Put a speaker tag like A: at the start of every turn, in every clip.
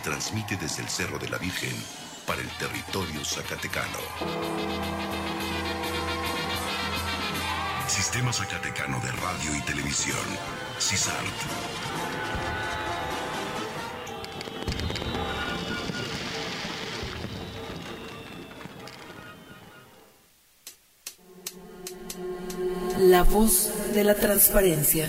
A: transmite desde el Cerro de la Virgen para el territorio zacatecano. Sistema Zacatecano de Radio y Televisión, CISART.
B: La voz de la transparencia.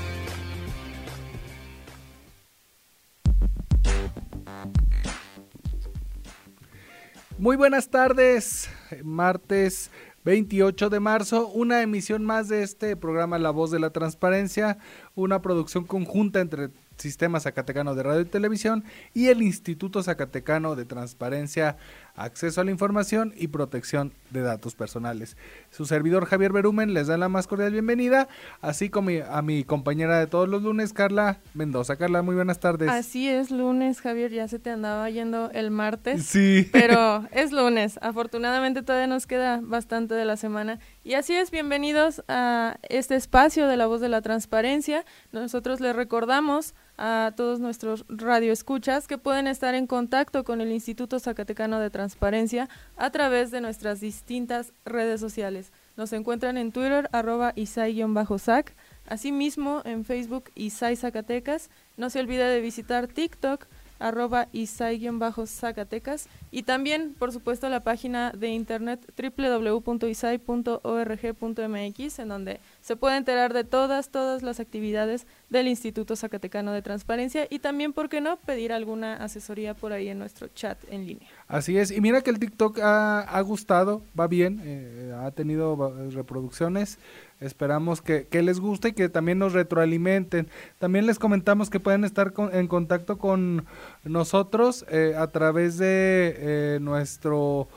C: Muy buenas tardes, martes 28 de marzo, una emisión más de este programa La Voz de la Transparencia, una producción conjunta entre Sistema Zacatecano de Radio y Televisión y el Instituto Zacatecano de Transparencia, Acceso a la Información y Protección de Datos Personales. Su servidor Javier Berumen les da la más cordial bienvenida, así como a mi compañera de todos los lunes, Carla Mendoza. Carla, muy buenas tardes.
D: Así es, lunes, Javier, ya se te andaba yendo el martes.
C: Sí.
D: Pero es lunes, afortunadamente todavía nos queda bastante de la semana. Y así es, bienvenidos a este espacio de la voz de la transparencia. Nosotros les recordamos a todos nuestros radioescuchas que pueden estar en contacto con el Instituto Zacatecano de Transparencia a través de nuestras distintas redes sociales. Nos encuentran en Twitter, arroba isai-sac, asimismo en Facebook Isai Zacatecas. No se olvide de visitar TikTok, arroba isai-zacatecas y también, por supuesto, la página de internet www.isai.org.mx en donde se puede enterar de todas, todas las actividades del Instituto Zacatecano de Transparencia y también, ¿por qué no?, pedir alguna asesoría por ahí en nuestro chat en línea.
C: Así es, y mira que el TikTok ha, gustado, va bien, eh, ha tenido reproducciones, esperamos que, les guste y que también nos retroalimenten. También les comentamos que pueden estar en contacto con nosotros eh, a través de eh, nuestro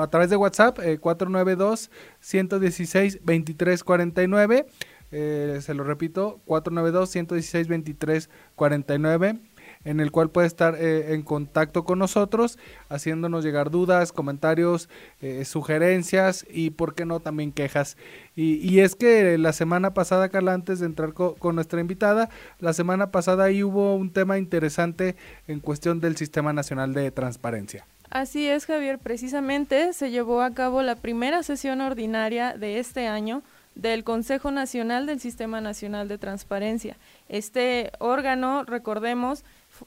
C: a través de WhatsApp, 492-116-2349. Eh, se lo repito, 492-116-2349 en el cual puede estar eh, en contacto con nosotros, haciéndonos llegar dudas, comentarios, eh, sugerencias y, por qué no, también quejas. Y, es que la semana pasada, Carla, antes de entrar con nuestra invitada, la semana pasada ahí hubo un tema interesante en cuestión del Sistema Nacional de Transparencia.
D: Así es, Javier. Precisamente se llevó a cabo la primera sesión ordinaria de este año del Consejo Nacional del Sistema Nacional de Transparencia. Este órgano, recordemos,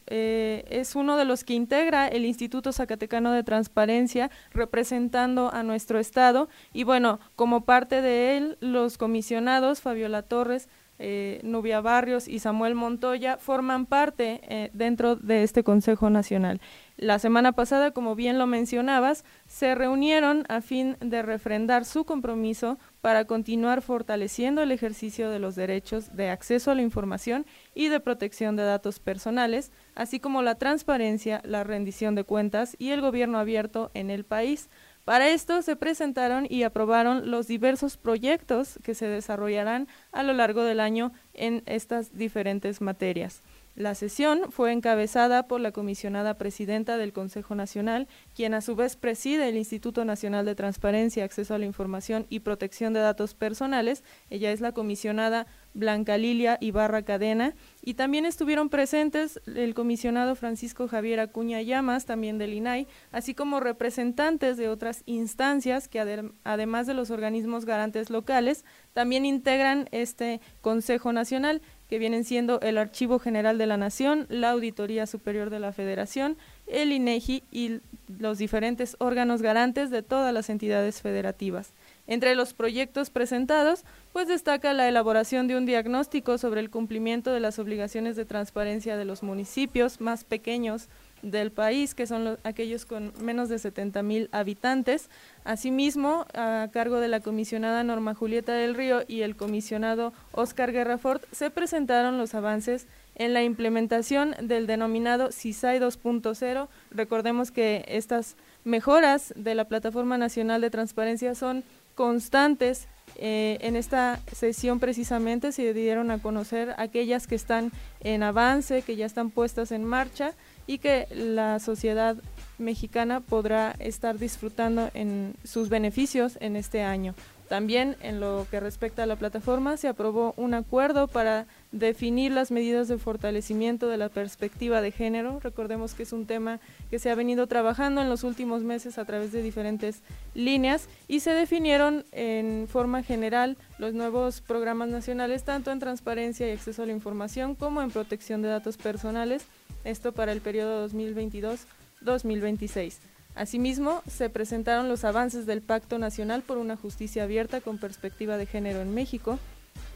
D: eh, es uno de los que integra el Instituto Zacatecano de Transparencia representando a nuestro Estado y bueno, como parte de él, los comisionados Fabiola Torres, eh, Nubia Barrios y Samuel Montoya forman parte eh, dentro de este Consejo Nacional. La semana pasada, como bien lo mencionabas, se reunieron a fin de refrendar su compromiso para continuar fortaleciendo el ejercicio de los derechos de acceso a la información y de protección de datos personales, así como la transparencia, la rendición de cuentas y el gobierno abierto en el país. Para esto se presentaron y aprobaron los diversos proyectos que se desarrollarán a lo largo del año en estas diferentes materias. La sesión fue encabezada por la comisionada presidenta del Consejo Nacional, quien a su vez preside el Instituto Nacional de Transparencia, Acceso a la Información y Protección de Datos Personales. Ella es la comisionada Blanca Lilia Ibarra Cadena. Y también estuvieron presentes el comisionado Francisco Javier Acuña Llamas, también del INAI, así como representantes de otras instancias que además de los organismos garantes locales, también integran este Consejo Nacional que vienen siendo el Archivo General de la Nación, la Auditoría Superior de la Federación, el INEGI y los diferentes órganos garantes de todas las entidades federativas. Entre los proyectos presentados, pues destaca la elaboración de un diagnóstico sobre el cumplimiento de las obligaciones de transparencia de los municipios más pequeños del país, que son aquellos con menos de 70 mil habitantes. Asimismo, a cargo de la comisionada Norma Julieta del Río y el comisionado Oscar Guerrafort, se presentaron los avances en la implementación del denominado CISAI 2.0. Recordemos que estas mejoras de la Plataforma Nacional de Transparencia son constantes Eh, en esta sesión precisamente se dieron a conocer aquellas que están en avance, que ya están puestas en marcha y que la sociedad mexicana podrá estar disfrutando en sus beneficios en este año. También en lo que respecta a la plataforma se aprobó un acuerdo para definir las medidas de fortalecimiento de la perspectiva de género. Recordemos que es un tema que se ha venido trabajando en los últimos meses a través de diferentes líneas y se definieron en forma general los nuevos programas nacionales tanto en transparencia y acceso a la información como en protección de datos personales, esto para el periodo 2022-2026. Asimismo, se presentaron los avances del Pacto Nacional por una Justicia Abierta con Perspectiva de Género en México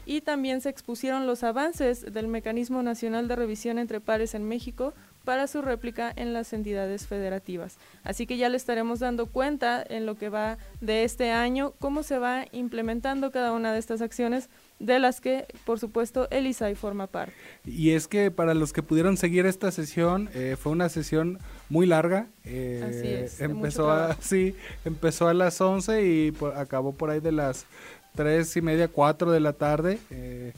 D: y también se expusieron los avances del Mecanismo Nacional de Revisión entre Pares en México para su réplica en las entidades federativas. Así que ya le estaremos dando cuenta en lo que va de este año, cómo se va implementando cada una de estas acciones de las que, por supuesto, el ISAI forma parte.
C: Y es que para los que pudieron seguir esta sesión, eh, fue una sesión muy larga.
D: Eh, Así es,
C: empezó, a, sí, empezó a las 11 y acabó por ahí de las 3 y media, 4 de la tarde. Eh,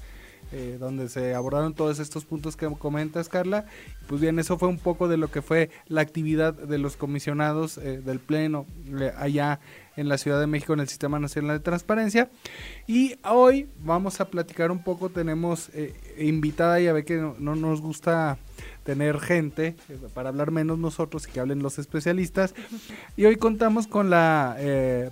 C: eh, donde se abordaron todos estos puntos que comentas, Carla. Pues bien, eso fue un poco de lo que fue la actividad de los comisionados eh, del Pleno allá en la Ciudad de México en el Sistema Nacional de Transparencia. Y hoy vamos a platicar un poco, tenemos invitada, ya ve que no, nos gusta tener gente para hablar menos nosotros y que hablen los especialistas. Y hoy contamos con la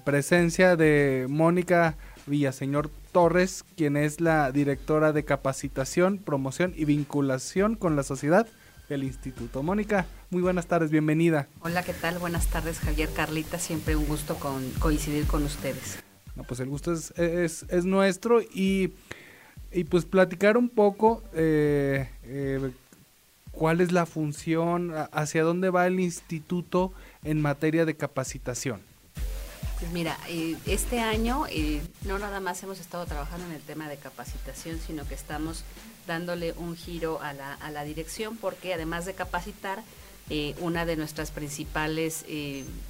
C: presencia de Mónica Villaseñor Torres, quien es la directora de capacitación, promoción y vinculación con la sociedad del Instituto. Mónica, muy buenas tardes, bienvenida.
E: Hola, ¿qué tal? Buenas tardes, Javier Carlita, siempre un gusto con, coincidir con ustedes.
C: No, pues el gusto es, es, nuestro y, y, pues platicar un poco eh, eh, cuál es la función, hacia dónde va el instituto en materia de capacitación.
E: Pues mira, eh, este año eh, no nada más hemos estado trabajando en el tema de capacitación, sino que estamos dándole un giro a la, a la dirección porque además de capacitar, eh, una de nuestras principales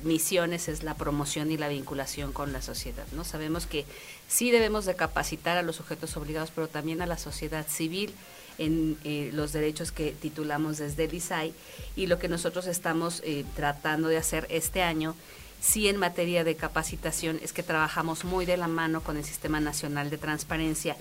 E: misiones es la promoción y la vinculación con la sociedad. ¿no? Sabemos que sí debemos de capacitar a los sujetos obligados, pero también a la sociedad civil en los derechos que titulamos desde el ISAI y lo que nosotros estamos tratando de hacer este año Sí, en materia de capacitación es que trabajamos muy de la mano con el Sistema Nacional de Transparencia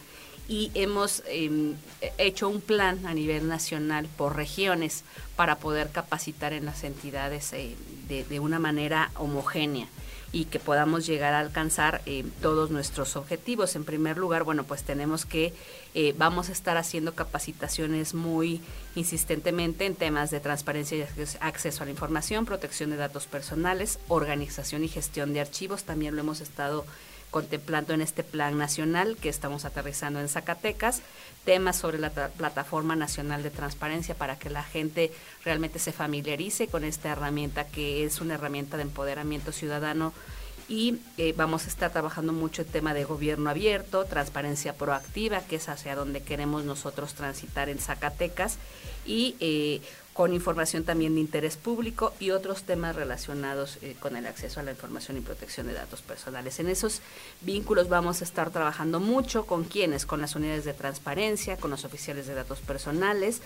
E: y hemos em, hecho un plan a nivel nacional por regiones para poder capacitar en las entidades eh, de, una manera homogénea y que podamos llegar a alcanzar eh, todos nuestros objetivos. En primer lugar, bueno, pues tenemos que, eh, vamos a estar haciendo capacitaciones muy insistentemente en temas de transparencia y acceso a la información, protección de datos personales, organización y gestión de archivos. También lo hemos estado contemplando en este plan nacional que estamos aterrizando en Zacatecas, temas sobre la plataforma nacional de transparencia para que la gente realmente se familiarice con esta herramienta que es una herramienta de empoderamiento ciudadano. Y eh, vamos a estar trabajando mucho el tema de gobierno abierto, transparencia proactiva, que es hacia donde queremos nosotros transitar en Zacatecas. Y eh, con información también de interés público y otros temas relacionados eh, con el acceso a la información y protección de datos personales. En esos vínculos vamos a estar trabajando mucho con quienes, con las unidades de transparencia, con los oficiales de datos personales,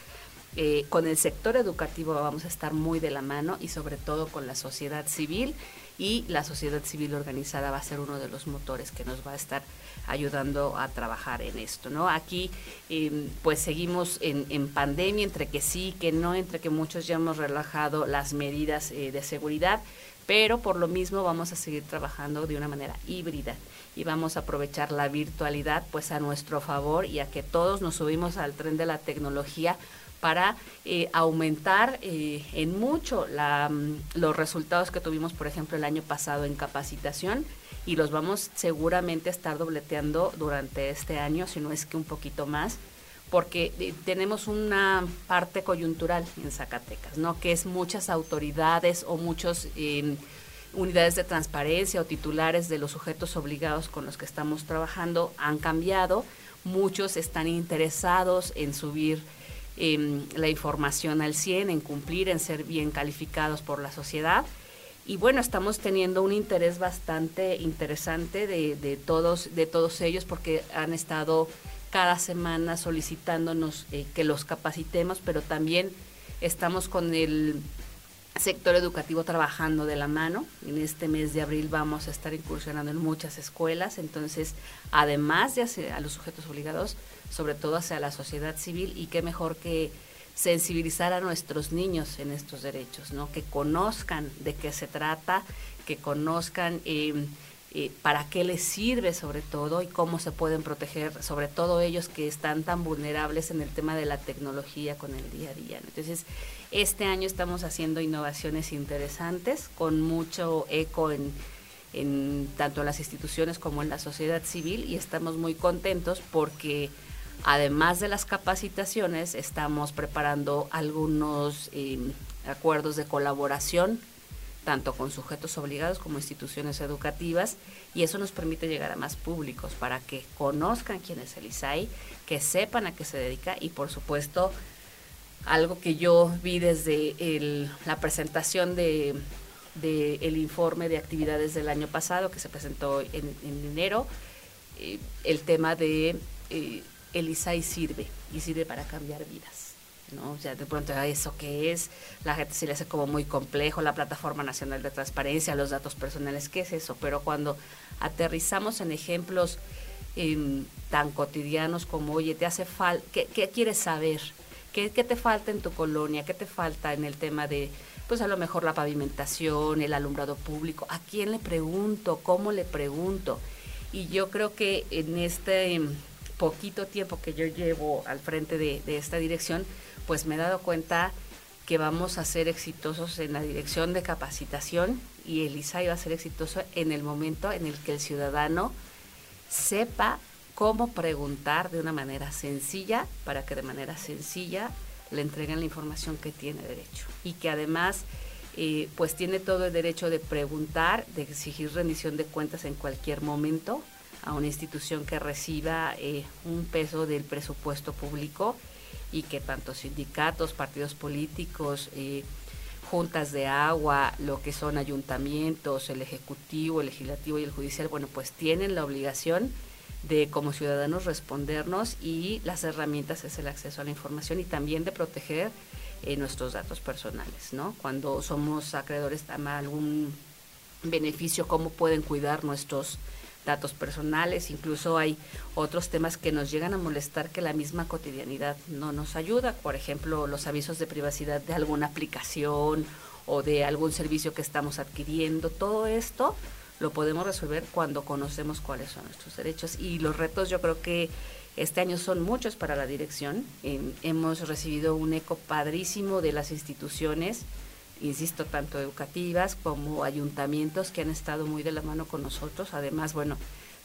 E: eh, con el sector educativo vamos a estar muy de la mano y sobre todo con la sociedad civil y la sociedad civil organizada va a ser uno de los motores que nos va a estar ayudando a trabajar en esto, ¿no? Aquí em, pues seguimos en, pandemia, entre que sí, que no, entre que muchos ya hemos relajado las medidas eh, de seguridad, pero por lo mismo vamos a seguir trabajando de una manera híbrida y vamos a aprovechar la virtualidad pues a nuestro favor y a que todos nos subimos al tren de la tecnología para eh, aumentar eh, en mucho mm, los resultados que tuvimos, por ejemplo, el año pasado en capacitación y los vamos seguramente a estar dobleteando durante este año, si no es que un poquito más, porque eh, tenemos una parte coyuntural en Zacatecas, ¿no? Que es muchas autoridades o muchos em, unidades de transparencia o titulares de los sujetos obligados con los que estamos trabajando han cambiado, muchos están interesados en subir la información al 100, en cumplir, en ser bien calificados por la sociedad. y bueno, estamos teniendo un interés bastante interesante de, de todos, de todos ellos porque han estado cada semana solicitándonos eh, que los capacitemos, pero también estamos con el sector educativo trabajando de la mano. En este mes de abril vamos a estar incursionando en muchas escuelas, entonces, además de hacer a los sujetos obligados, sobre todo hacia la sociedad civil, y qué mejor que sensibilizar a nuestros niños en estos derechos, ¿no? Que conozcan de qué se trata, que conozcan eh, eh, para qué les sirve sobre todo y cómo se pueden proteger, sobre todo ellos que están tan vulnerables en el tema de la tecnología con el día a día. Entonces, este año estamos haciendo innovaciones interesantes con mucho eco en, tanto en las instituciones como en la sociedad civil y estamos muy contentos porque además de las capacitaciones estamos preparando algunos eh, acuerdos de colaboración tanto con sujetos obligados como instituciones educativas, y eso nos permite llegar a más públicos para que conozcan quién es el ISAI, que sepan a qué se dedica y por supuesto algo que yo vi desde la presentación de, el informe de actividades del año pasado que se presentó en, enero, eh, el tema de eh, el ISAI sirve y sirve para cambiar vidas. ¿no? O sea, de pronto eso que es, la gente se le hace como muy complejo, la Plataforma Nacional de Transparencia, los datos personales, ¿qué es eso? Pero cuando aterrizamos en ejemplos em, tan cotidianos como, oye, te hace falta, ¿qué, quieres saber? ¿Qué, ¿Qué te falta en tu colonia? ¿Qué te falta en el tema de, pues a lo mejor la pavimentación, el alumbrado público? ¿A quién le pregunto? ¿Cómo le pregunto? Y yo creo que en este em, poquito tiempo que yo llevo al frente de, de esta dirección, pues me he dado cuenta que vamos a ser exitosos en la dirección de capacitación y el ISAI va a ser exitoso en el momento en el que el ciudadano sepa cómo preguntar de una manera sencilla para que de manera sencilla le entreguen la información que tiene derecho. Y que además eh, pues tiene todo el derecho de preguntar, de exigir rendición de cuentas en cualquier momento a una institución que reciba eh, un peso del presupuesto público y que tanto sindicatos, partidos políticos, eh, juntas de agua, lo que son ayuntamientos, el ejecutivo, el legislativo y el judicial, bueno, pues tienen la obligación de como ciudadanos respondernos y las herramientas es el acceso a la información y también de proteger eh, nuestros datos personales, ¿no? Cuando somos acreedores a algún beneficio, cómo pueden cuidar nuestros datos personales, incluso hay otros temas que nos llegan a molestar que la misma cotidianidad no nos ayuda, por ejemplo, los avisos de privacidad de alguna aplicación o de algún servicio que estamos adquiriendo, todo esto lo podemos resolver cuando conocemos cuáles son nuestros derechos y los retos yo creo que este año son muchos para la dirección. hemos recibido un eco padrísimo de las instituciones insisto, tanto educativas como ayuntamientos que han estado muy de la mano con nosotros. Además, bueno,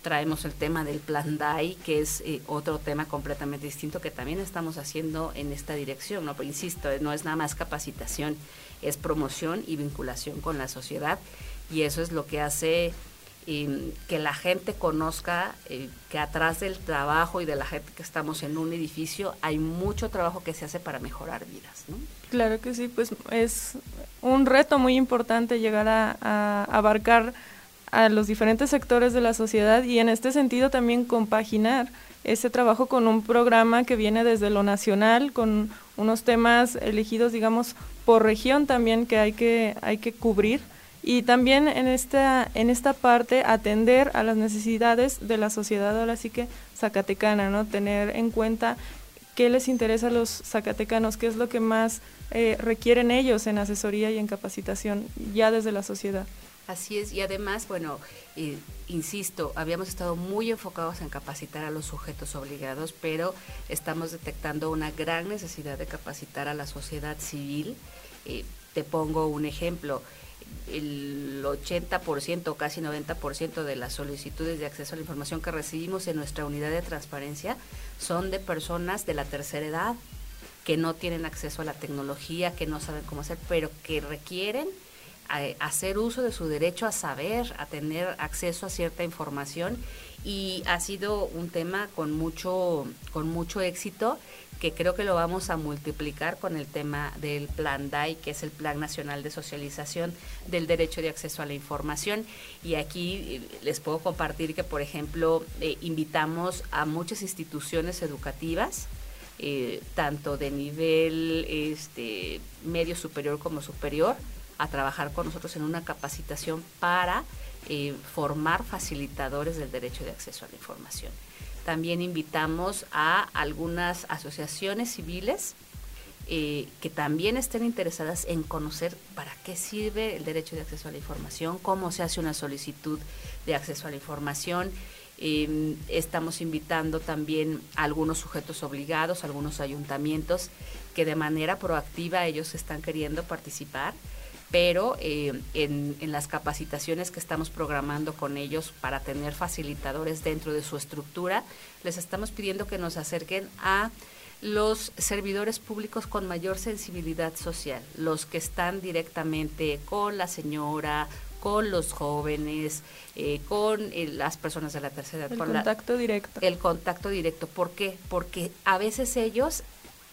E: traemos el tema del plan DAI, que es eh, otro tema completamente distinto que también estamos haciendo en esta dirección. ¿no? Pero insisto, no es nada más capacitación, es promoción y vinculación con la sociedad y eso es lo que hace que la gente conozca eh, que atrás del trabajo y de la gente que estamos en un edificio hay mucho trabajo que se hace para mejorar vidas. ¿no?
D: Claro que sí, pues es un reto muy importante llegar a, abarcar a los diferentes sectores de la sociedad y en este sentido también compaginar ese trabajo con un programa que viene desde lo nacional, con unos temas elegidos, digamos, por región también que hay que, hay que cubrir y también en esta, en esta parte atender a las necesidades de la sociedad ahora sí que zacatecana, ¿no? Tener en cuenta qué les interesa a los zacatecanos, qué es lo que más eh, requieren ellos en asesoría y en capacitación ya desde la sociedad.
E: Así es, y además, bueno, eh, insisto, habíamos estado muy enfocados en capacitar a los sujetos obligados, pero estamos detectando una gran necesidad de capacitar a la sociedad civil. Eh, te pongo un ejemplo, el 80%, casi 90% de las solicitudes de acceso a la información que recibimos en nuestra unidad de transparencia son de personas de la tercera edad, que no tienen acceso a la tecnología, que no saben cómo hacer, pero que requieren hacer uso de su derecho a saber, a tener acceso a cierta información. Y ha sido un tema con mucho, con mucho éxito que creo que lo vamos a multiplicar con el tema del Plan DAI, que es el Plan Nacional de Socialización del Derecho de Acceso a la Información. Y aquí eh, les puedo compartir que, por ejemplo, eh, invitamos a muchas instituciones educativas, eh, tanto de nivel este, medio superior como superior, a trabajar con nosotros en una capacitación para formar facilitadores del derecho de acceso a la información. También invitamos a algunas asociaciones civiles eh, que también estén interesadas en conocer para qué sirve el derecho de acceso a la información, cómo se hace una solicitud de acceso a la información. Em, estamos invitando también a algunos sujetos obligados, algunos ayuntamientos que de manera proactiva ellos están queriendo participar pero eh, en, las capacitaciones que estamos programando con ellos para tener facilitadores dentro de su estructura, les estamos pidiendo que nos acerquen a los servidores públicos con mayor sensibilidad social, los que están directamente con la señora, con los jóvenes, eh, con eh, las personas de la tercera edad.
D: El contacto directo.
E: El contacto directo. ¿Por qué? Porque a veces ellos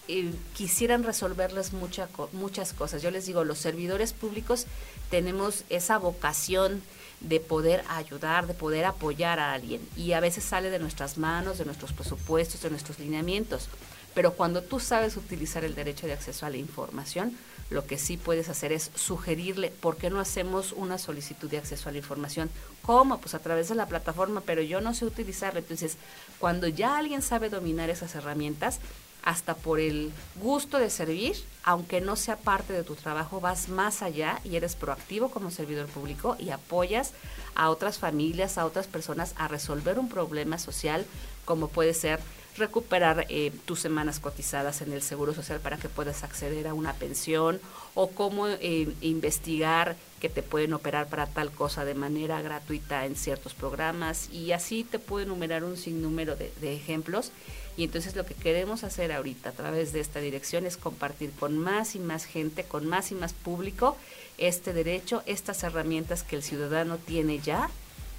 E: eh, quisieran resolverles mucha, muchas cosas. Yo les digo, los servidores públicos tenemos esa vocación de poder ayudar, de poder apoyar a alguien. Y a veces sale de nuestras manos, de nuestros presupuestos, de nuestros lineamientos. Pero cuando tú sabes utilizar el derecho de acceso a la información, lo que sí puedes hacer es sugerirle, ¿por qué no hacemos una solicitud de acceso a la información? ¿Cómo? Pues a través de la plataforma, pero yo no sé utilizarla. Entonces, cuando ya alguien sabe dominar esas herramientas, hasta por el gusto de servir, aunque no sea parte de tu trabajo, vas más allá y eres proactivo como servidor público y apoyas a otras familias, a otras personas a resolver un problema social como puede ser recuperar eh, tus semanas cotizadas en el Seguro Social para que puedas acceder a una pensión o cómo eh, investigar que te pueden operar para tal cosa de manera gratuita en ciertos programas y así te puedo enumerar un sinnúmero de, de ejemplos y entonces lo que queremos hacer ahorita a través de esta dirección es compartir con más y más gente, con más y más público, este derecho, estas herramientas que el ciudadano tiene ya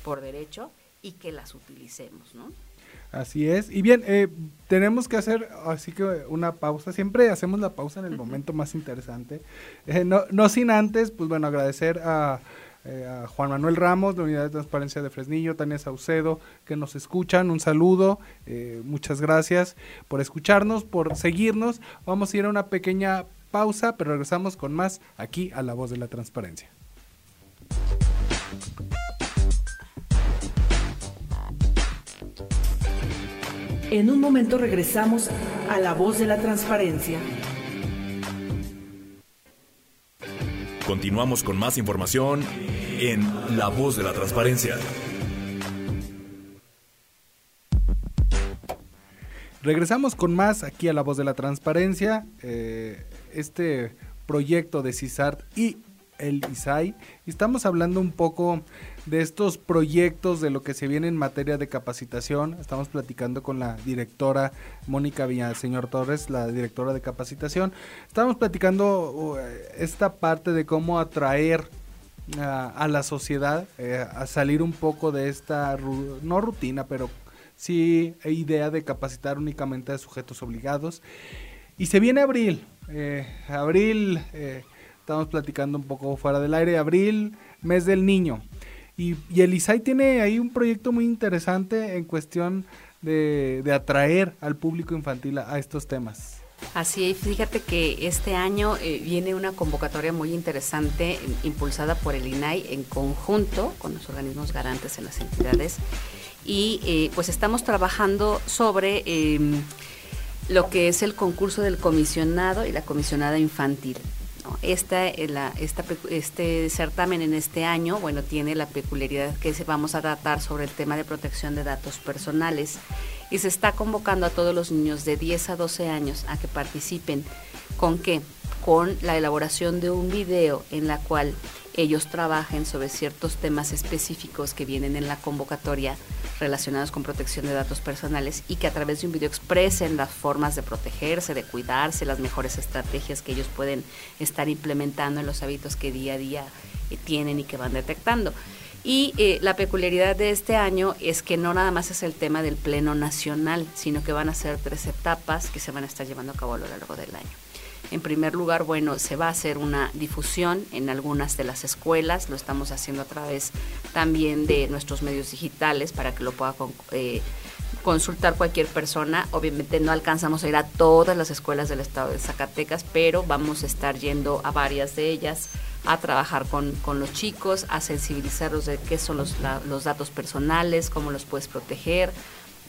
E: por derecho y que las utilicemos, ¿no?
C: Así es. Y bien, eh, tenemos que hacer así que una pausa. Siempre hacemos la pausa en el momento más interesante. Eh, no, no sin antes, pues bueno, agradecer a eh, a Juan Manuel Ramos, de la Unidad de Transparencia de Fresnillo, Tania Saucedo, que nos escuchan. Un saludo, eh, muchas gracias por escucharnos, por seguirnos. Vamos a ir a una pequeña pausa, pero regresamos con más aquí a La Voz de la Transparencia.
B: En un momento regresamos a La Voz de la Transparencia.
F: Continuamos con más información en La Voz de la Transparencia.
C: Regresamos con más aquí a La Voz de la Transparencia. Eh, este proyecto de CISART y el ISAI. Estamos hablando un poco de estos proyectos, de lo que se viene en materia de capacitación. Estamos platicando con la directora Mónica Villaseñor Torres, la directora de capacitación. Estamos platicando uh, esta parte de cómo atraer a, la sociedad eh, a salir un poco de esta, no rutina, pero sí idea de capacitar únicamente a sujetos obligados. Y se viene abril. Eh, abril, eh, estamos platicando un poco fuera del aire, abril, mes del niño. Y, el ISAI tiene ahí un proyecto muy interesante en cuestión de, atraer al público infantil a, estos temas.
E: Así, fíjate que este año eh, viene una convocatoria muy interesante impulsada por el INAI en conjunto con los organismos garantes en las entidades y eh, pues estamos trabajando sobre em, lo que es el concurso del comisionado y la comisionada infantil. Esta, eh, este certamen en este año, bueno, tiene la peculiaridad que vamos a tratar sobre el tema de protección de datos personales y se está convocando a todos los niños de 10 a 12 años a que participen. ¿Con qué? Con la elaboración de un video en la cual ellos trabajen sobre ciertos temas específicos que vienen en la convocatoria relacionados con protección de datos personales y que a través de un video expresen las formas de protegerse, de cuidarse, las mejores estrategias que ellos pueden estar implementando en los hábitos que día a día eh, tienen y que van detectando. Y eh, la peculiaridad de este año es que no nada más es el tema del Pleno Nacional, sino que van a ser tres etapas que se van a estar llevando a cabo a lo largo del año. En primer lugar, bueno, se va a hacer una difusión en algunas de las escuelas, lo estamos haciendo a través también de nuestros medios digitales para que lo pueda eh, consultar cualquier persona. Obviamente no alcanzamos a ir a todas las escuelas del estado de Zacatecas, pero vamos a estar yendo a varias de ellas a trabajar con, los chicos, a sensibilizarlos de qué son los, los datos personales, cómo los puedes proteger,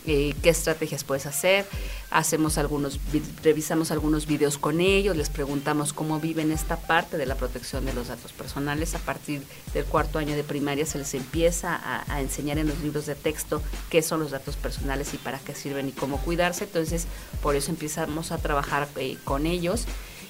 E: eh, qué estrategias puedes hacer. Hacemos algunos, revisamos algunos videos con ellos, les preguntamos cómo viven esta parte de la protección de los datos personales. A partir del cuarto año de primaria se les empieza a, enseñar en los libros de texto qué son los datos personales y para qué sirven y cómo cuidarse. Entonces, por eso empezamos a trabajar eh, con ellos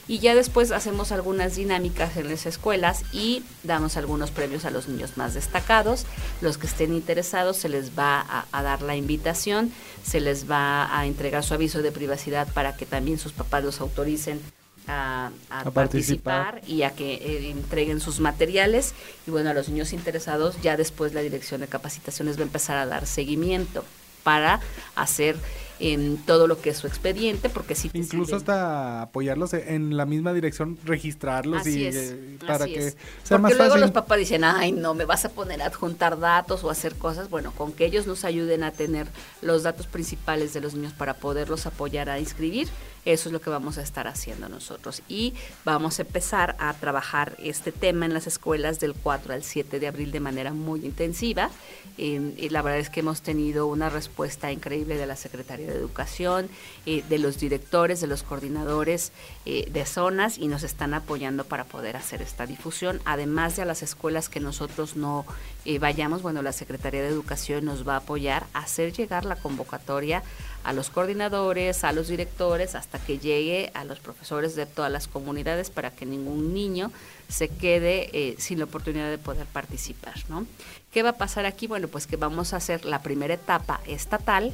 E: y ya después hacemos algunas dinámicas en las escuelas y damos algunos premios a los niños más destacados. Los que estén interesados se les va a, dar la invitación, se les va a entregar su aviso de privacidad para que también sus papás los autoricen a, participar. y a que eh, entreguen sus materiales. Y bueno, a los niños interesados ya después la dirección de capacitaciones va a empezar a dar seguimiento para hacer en todo lo que es su expediente, porque si
C: incluso hasta apoyarlos en la misma dirección, registrarlos y
E: eh, para que sea porque luego los papás dicen, ay, no, me vas a poner a adjuntar datos o hacer cosas. Bueno, con que ellos nos ayuden a tener los datos principales de los niños para poderlos apoyar a inscribir, eso es lo que vamos a estar haciendo nosotros. Y vamos a empezar a trabajar este tema en las escuelas del 4 al 7 de abril de manera muy intensiva. y la verdad es que hemos tenido una respuesta increíble de la Secretaría de Educación, eh, de los directores, de los coordinadores eh, de zonas y nos están apoyando para poder hacer esta difusión. Además de a las escuelas que nosotros no eh, vayamos, bueno, la Secretaría de Educación nos va a apoyar a hacer llegar la convocatoria a los coordinadores, a los directores, hasta que llegue a los profesores de todas las comunidades para que ningún niño se quede eh, sin la oportunidad de poder participar. ¿no? ¿Qué va a pasar aquí? Bueno, pues que vamos a hacer la primera etapa estatal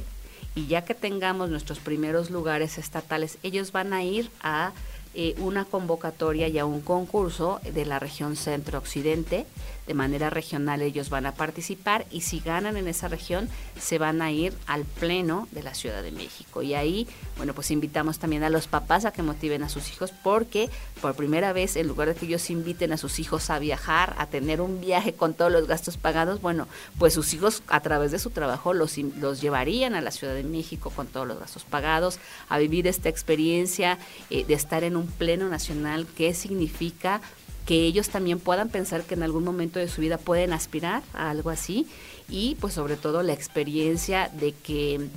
E: y ya que tengamos nuestros primeros lugares estatales, ellos van a ir a eh, una convocatoria y a un concurso de la región centro-occidente. De manera regional ellos van a participar y si ganan en esa región se van a ir al pleno de la Ciudad de México. Y ahí, bueno, pues invitamos también a los papás a que motiven a sus hijos porque por primera vez, en lugar de que ellos inviten a sus hijos a viajar, a tener un viaje con todos los gastos pagados, bueno, pues sus hijos a través de su trabajo los, los llevarían a la Ciudad de México con todos los gastos pagados, a vivir esta experiencia eh, de estar en un pleno nacional, qué significa que ellos también puedan pensar que en algún momento de su vida pueden aspirar a algo así. Y pues sobre todo la experiencia de que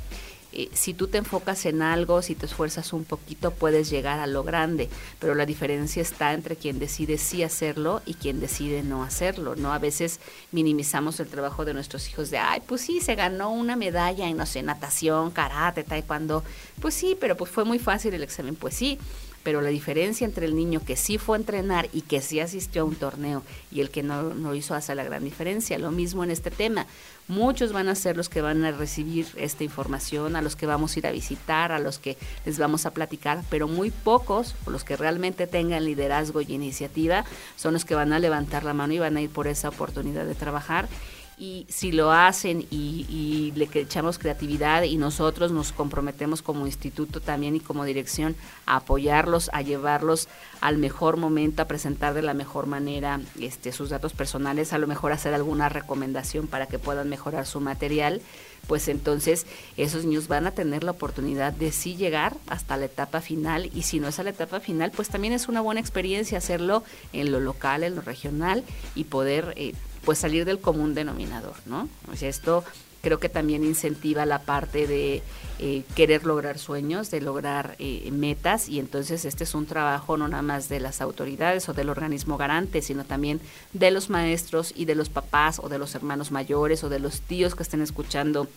E: eh, si tú te enfocas en algo, si te esfuerzas un poquito, puedes llegar a lo grande, pero la diferencia está entre quien decide sí hacerlo y quien decide no hacerlo, ¿no? A veces minimizamos el trabajo de nuestros hijos de, ay, pues sí, se ganó una medalla en, no sé, natación, karate, taekwondo, pues sí, pero pues fue muy fácil el examen, pues sí, pero la diferencia entre el niño que sí fue a entrenar y que sí asistió a un torneo y el que no, no hizo hace la gran diferencia. Lo mismo en este tema. Muchos van a ser los que van a recibir esta información, a los que vamos a ir a visitar, a los que les vamos a platicar, pero muy pocos, los que realmente tengan liderazgo y iniciativa, son los que van a levantar la mano y van a ir por esa oportunidad de trabajar y si lo hacen y, le echamos creatividad y nosotros nos comprometemos como instituto también y como dirección a apoyarlos, a llevarlos al mejor momento, a presentar de la mejor manera este, sus datos personales, a lo mejor hacer alguna recomendación para que puedan mejorar su material, pues entonces esos niños van a tener la oportunidad de sí llegar hasta la etapa final y si no es a la etapa final, pues también es una buena experiencia hacerlo en lo local, en lo regional y poder eh, pues salir del común denominador, ¿no? O sea, esto creo que también incentiva la parte de eh, querer lograr sueños, de lograr eh, metas y entonces este es un trabajo no nada más de las autoridades o del organismo garante, sino también de los maestros y de los papás o de los hermanos mayores o de los tíos que estén escuchando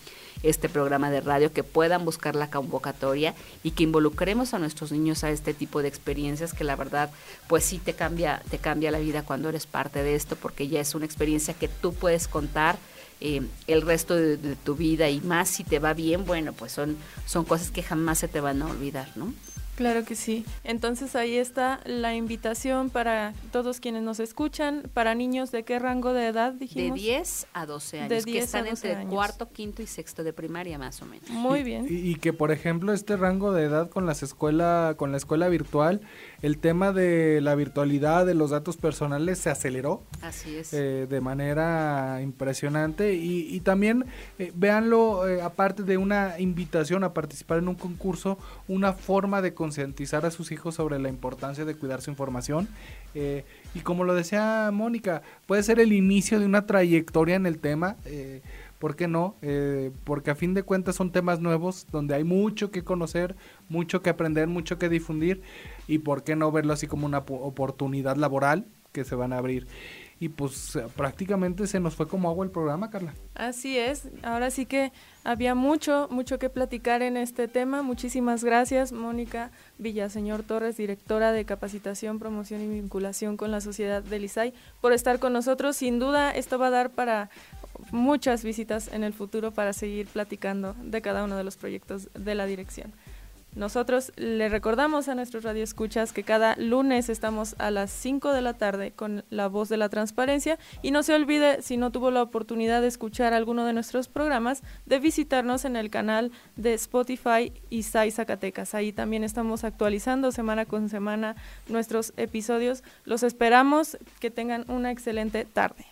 E: este programa de radio, que puedan buscar la convocatoria y que involucremos a nuestros niños a este tipo de experiencias que la verdad pues sí te cambia, te cambia la vida cuando eres parte de esto, porque ya es una experiencia que tú puedes contar eh, el resto de, tu vida y más si te va bien, bueno, pues son, son cosas que jamás se te van a olvidar, ¿no?
D: Claro que sí. Entonces ahí está la invitación para todos quienes nos escuchan, para niños de qué rango de edad dijimos.
E: De 10 a 12 años, que están entre cuarto, quinto y sexto de primaria más o menos.
D: Muy bien.
C: Y, que por ejemplo este rango de edad con las escuela con la escuela virtual, el tema de la virtualidad de los datos personales se aceleró.
E: Así es.
C: Eh, de manera impresionante y, también eh, véanlo eh, aparte de una invitación a participar en un concurso, una forma de concientizar a sus hijos sobre la importancia de cuidar su información. Eh, y como lo decía Mónica, puede ser el inicio de una trayectoria en el tema. Eh, ¿Por qué no? Eh, porque a fin de cuentas son temas nuevos donde hay mucho que conocer, mucho que aprender, mucho que difundir y por qué no verlo así como una oportunidad laboral que se van a abrir y pues prácticamente se nos fue como agua el programa, Carla.
D: Así es, ahora sí que había mucho, mucho que platicar en este tema. Muchísimas gracias, Mónica Villaseñor Torres, directora de Capacitación, Promoción y Vinculación con la Sociedad del ISAI, por estar con nosotros. Sin duda, esto va a dar para muchas visitas en el futuro para seguir platicando de cada uno de los proyectos de la dirección. Nosotros le recordamos a nuestros radioescuchas que cada lunes estamos a las 5 de la tarde con La Voz de la Transparencia y no se olvide, si no tuvo la oportunidad de escuchar alguno de nuestros programas, de visitarnos en el canal de Spotify y SAI Zacatecas. Ahí también estamos actualizando semana con semana nuestros episodios. Los esperamos, que tengan una excelente tarde.